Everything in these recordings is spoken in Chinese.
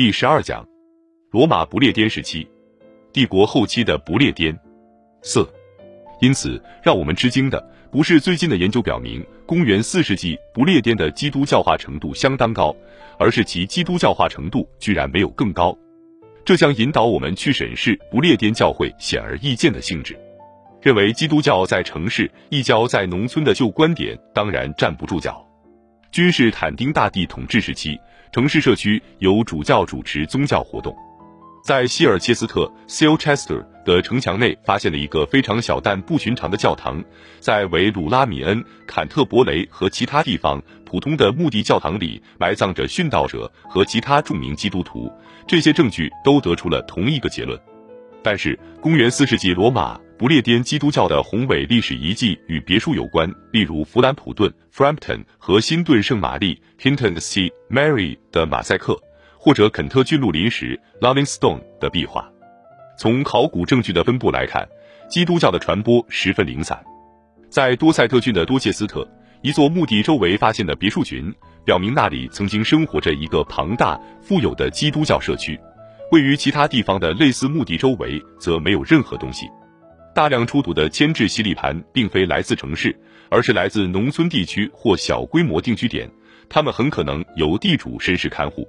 第十二讲：罗马不列颠时期，帝国后期的不列颠四。因此，让我们吃惊的不是最近的研究表明，公元四世纪不列颠的基督教化程度相当高，而是其基督教化程度居然没有更高。这将引导我们去审视不列颠教会显而易见的性质。认为基督教在城市、异教在农村的旧观点当然站不住脚。君士坦丁大帝统治时期，城市社区由主教主持宗教活动。在希尔切斯特 （Silchester） 的城墙内发现了一个非常小但不寻常的教堂，在维鲁拉米恩、坎特伯雷和其他地方普通的墓地教堂里埋葬着殉道者和其他著名基督徒。这些证据都得出了同一个结论。但是，公元四世纪罗马。不列颠基督教的宏伟历史遗迹与别墅有关，例如弗兰普顿 （Frampton） 和新顿圣玛丽 （Hinton St Mary） 的马赛克，或者肯特郡路临时 （Loving Stone） 的壁画。从考古证据的分布来看，基督教的传播十分零散。在多塞特郡的多切斯特，一座墓地周围发现的别墅群，表明那里曾经生活着一个庞大、富有的基督教社区。位于其他地方的类似墓地周围，则没有任何东西。大量出土的铅制洗礼盘并非来自城市，而是来自农村地区或小规模定居点，他们很可能由地主绅士看护。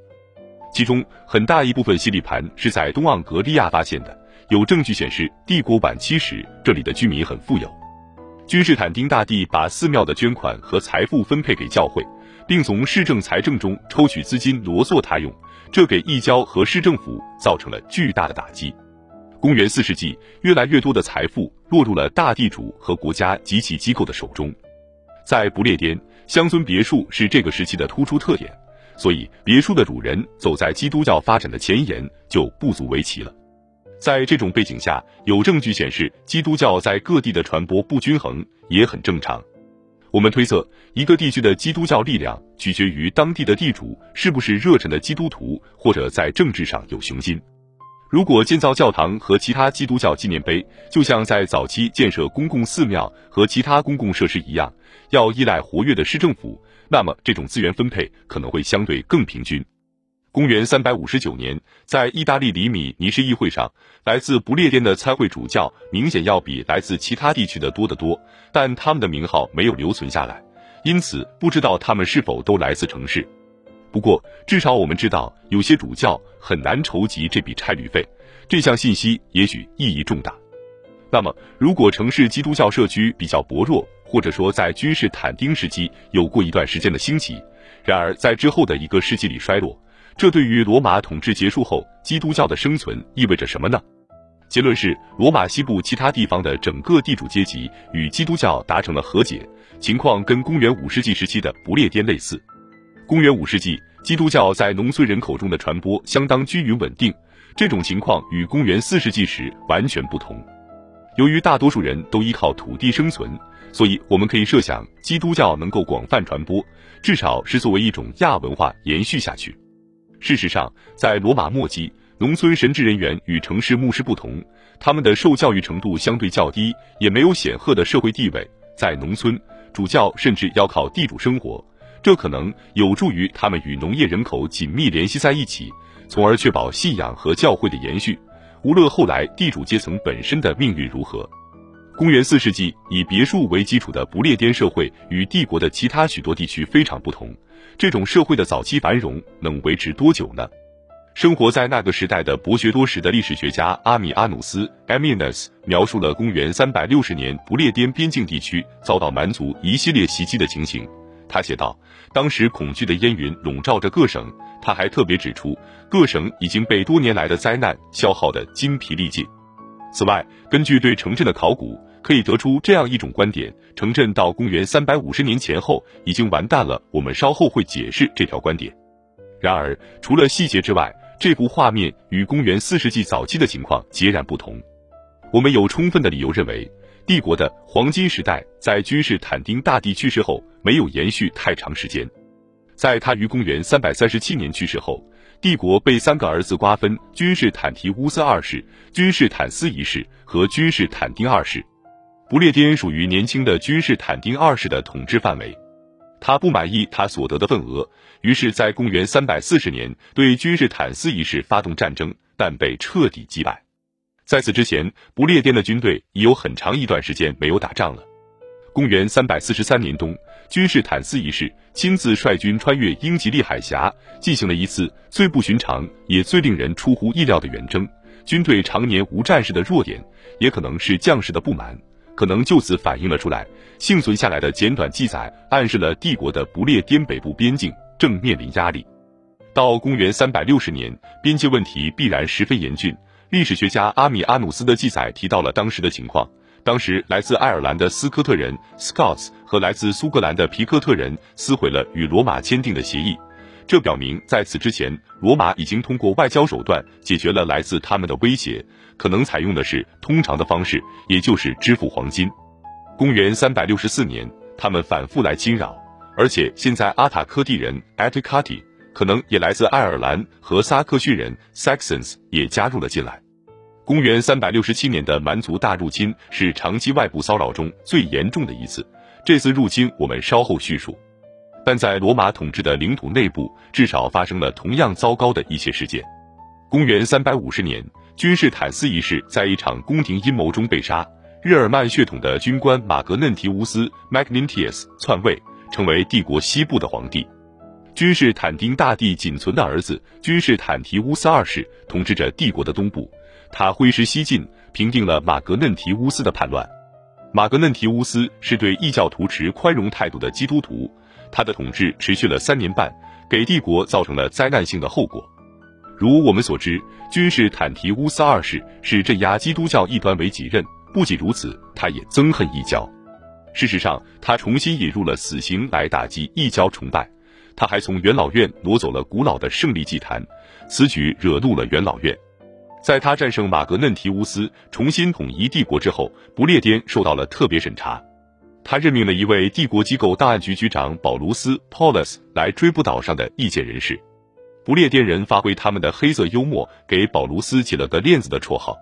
其中很大一部分洗礼盘是在东盎格利亚发现的，有证据显示帝国晚期时这里的居民很富有。君士坦丁大帝把寺庙的捐款和财富分配给教会，并从市政财政中抽取资金罗作他用，这给异教和市政府造成了巨大的打击。公元四世纪，越来越多的财富落入了大地主和国家及其机构的手中。在不列颠，乡村别墅是这个时期的突出特点，所以别墅的主人走在基督教发展的前沿就不足为奇了。在这种背景下，有证据显示基督教在各地的传播不均衡也很正常。我们推测，一个地区的基督教力量取决于当地的地主是不是热忱的基督徒，或者在政治上有雄心。如果建造教堂和其他基督教纪念碑，就像在早期建设公共寺庙和其他公共设施一样，要依赖活跃的市政府，那么这种资源分配可能会相对更平均。公元三百五十九年，在意大利里米尼市议会上，来自不列颠的参会主教明显要比来自其他地区的多得多，但他们的名号没有留存下来，因此不知道他们是否都来自城市。不过，至少我们知道，有些主教很难筹集这笔差旅费。这项信息也许意义重大。那么，如果城市基督教社区比较薄弱，或者说在君士坦丁时期有过一段时间的兴起，然而在之后的一个世纪里衰落，这对于罗马统治结束后基督教的生存意味着什么呢？结论是，罗马西部其他地方的整个地主阶级与基督教达成了和解，情况跟公元五世纪时期的不列颠类似。公元五世纪，基督教在农村人口中的传播相当均匀稳定，这种情况与公元四世纪时完全不同。由于大多数人都依靠土地生存，所以我们可以设想，基督教能够广泛传播，至少是作为一种亚文化延续下去。事实上，在罗马末期，农村神职人员与城市牧师不同，他们的受教育程度相对较低，也没有显赫的社会地位。在农村，主教甚至要靠地主生活。这可能有助于他们与农业人口紧密联系在一起，从而确保信仰和教会的延续。无论后来地主阶层本身的命运如何，公元四世纪以别墅为基础的不列颠社会与帝国的其他许多地区非常不同。这种社会的早期繁荣能维持多久呢？生活在那个时代的博学多识的历史学家阿米阿努斯 a m i n u s 描述了公元三百六十年不列颠边境地区遭到蛮族一系列袭击的情形。他写道：“当时恐惧的烟云笼罩着各省。”他还特别指出，各省已经被多年来的灾难消耗得精疲力尽。此外，根据对城镇的考古，可以得出这样一种观点：城镇到公元三百五十年前后已经完蛋了。我们稍后会解释这条观点。然而，除了细节之外，这幅画面与公元四世纪早期的情况截然不同。我们有充分的理由认为。帝国的黄金时代在君士坦丁大帝去世后没有延续太长时间，在他于公元三百三十七年去世后，帝国被三个儿子瓜分：君士坦提乌斯二世、君士坦斯一世和君士坦丁二世。不列颠属于年轻的君士坦丁二世的统治范围。他不满意他所得的份额，于是，在公元三百四十年对君士坦斯一世发动战争，但被彻底击败。在此之前，不列颠的军队已有很长一段时间没有打仗了。公元三百四十三年冬，君士坦斯一世亲自率军穿越英吉利海峡，进行了一次最不寻常也最令人出乎意料的远征。军队常年无战事的弱点，也可能是将士的不满。可能就此反映了出来。幸存下来的简短记载暗示了帝国的不列颠北部边境正面临压力。到公元三百六十年，边界问题必然十分严峻。历史学家阿米阿努斯的记载提到了当时的情况：当时来自爱尔兰的斯科特人 （Scots） 和来自苏格兰的皮克特人撕毁了与罗马签订的协议。这表明，在此之前，罗马已经通过外交手段解决了来自他们的威胁，可能采用的是通常的方式，也就是支付黄金。公元三百六十四年，他们反复来侵扰，而且现在阿塔科蒂人 （Atticati） 可能也来自爱尔兰和萨克逊人 （Saxons） 也加入了进来。公元三百六十七年的蛮族大入侵是长期外部骚扰中最严重的一次，这次入侵我们稍后叙述。但在罗马统治的领土内部，至少发生了同样糟糕的一些事件。公元三百五十年，君士坦斯一世在一场宫廷阴谋中被杀，日耳曼血统的军官马格嫩提乌斯 （Magnentius） 篡位，成为帝国西部的皇帝。君士坦丁大帝仅存的儿子君士坦提乌斯二世统治着帝国的东部，他挥师西进，平定了马格嫩提乌斯的叛乱。马格嫩提乌斯是对异教徒持宽容态度的基督徒。他的统治持续了三年半，给帝国造成了灾难性的后果。如我们所知，君士坦提乌斯二世是镇压基督教异端为己任。不仅如此，他也憎恨异教。事实上，他重新引入了死刑来打击异教崇拜。他还从元老院挪走了古老的胜利祭坛，此举惹怒了元老院。在他战胜马格嫩提乌斯，重新统一帝国之后，不列颠受到了特别审查。他任命了一位帝国机构档案局局长保卢斯 （Paulus） 来追捕岛上的意见人士。不列颠人发挥他们的黑色幽默，给保卢斯起了个“链子”的绰号。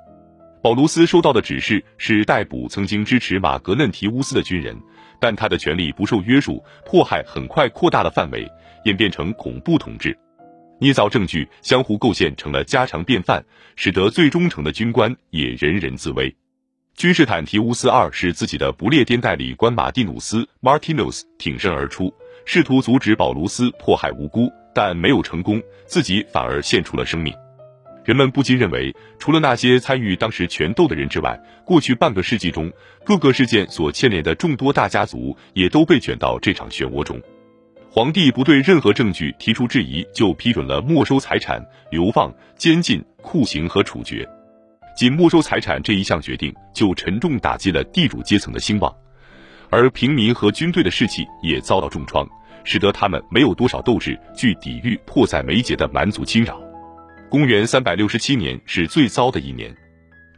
保卢斯收到的指示是逮捕曾经支持马格嫩提乌斯的军人，但他的权力不受约束，迫害很快扩大了范围，演变成恐怖统治。捏造证据、相互构陷成了家常便饭，使得最忠诚的军官也人人自危。君士坦提乌斯二世自己的不列颠代理官马蒂努斯 （Martinus） 挺身而出，试图阻止保卢斯迫害无辜，但没有成功，自己反而献出了生命。人们不禁认为，除了那些参与当时权斗的人之外，过去半个世纪中各个事件所牵连的众多大家族也都被卷到这场漩涡中。皇帝不对任何证据提出质疑，就批准了没收财产、流放、监禁、酷刑和处决。仅没收财产这一项决定，就沉重打击了地主阶层的兴旺，而平民和军队的士气也遭到重创，使得他们没有多少斗志去抵御迫在眉睫的蛮族侵扰。公元三百六十七年是最糟的一年，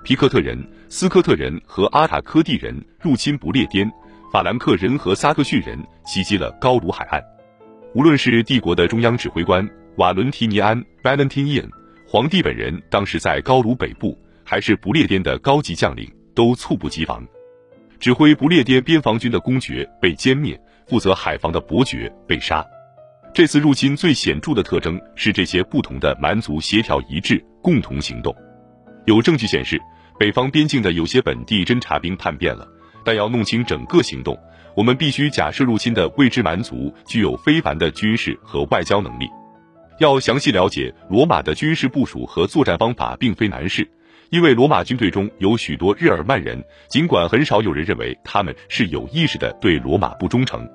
皮克特人、斯科特人和阿塔科蒂人入侵不列颠，法兰克人和萨克逊人袭击了高卢海岸。无论是帝国的中央指挥官瓦伦提尼安 （Valentinian），皇帝本人当时在高卢北部。还是不列颠的高级将领都猝不及防，指挥不列颠边防军的公爵被歼灭，负责海防的伯爵被杀。这次入侵最显著的特征是这些不同的蛮族协调一致，共同行动。有证据显示，北方边境的有些本地侦察兵叛变了，但要弄清整个行动，我们必须假设入侵的未知蛮族具有非凡的军事和外交能力。要详细了解罗马的军事部署和作战方法，并非难事。因为罗马军队中有许多日耳曼人，尽管很少有人认为他们是有意识的对罗马不忠诚。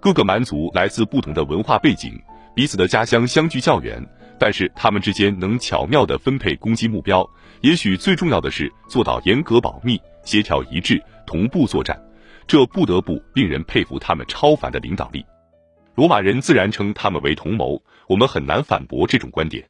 各个蛮族来自不同的文化背景，彼此的家乡相距较远，但是他们之间能巧妙地分配攻击目标。也许最重要的是做到严格保密、协调一致、同步作战，这不得不令人佩服他们超凡的领导力。罗马人自然称他们为同谋，我们很难反驳这种观点。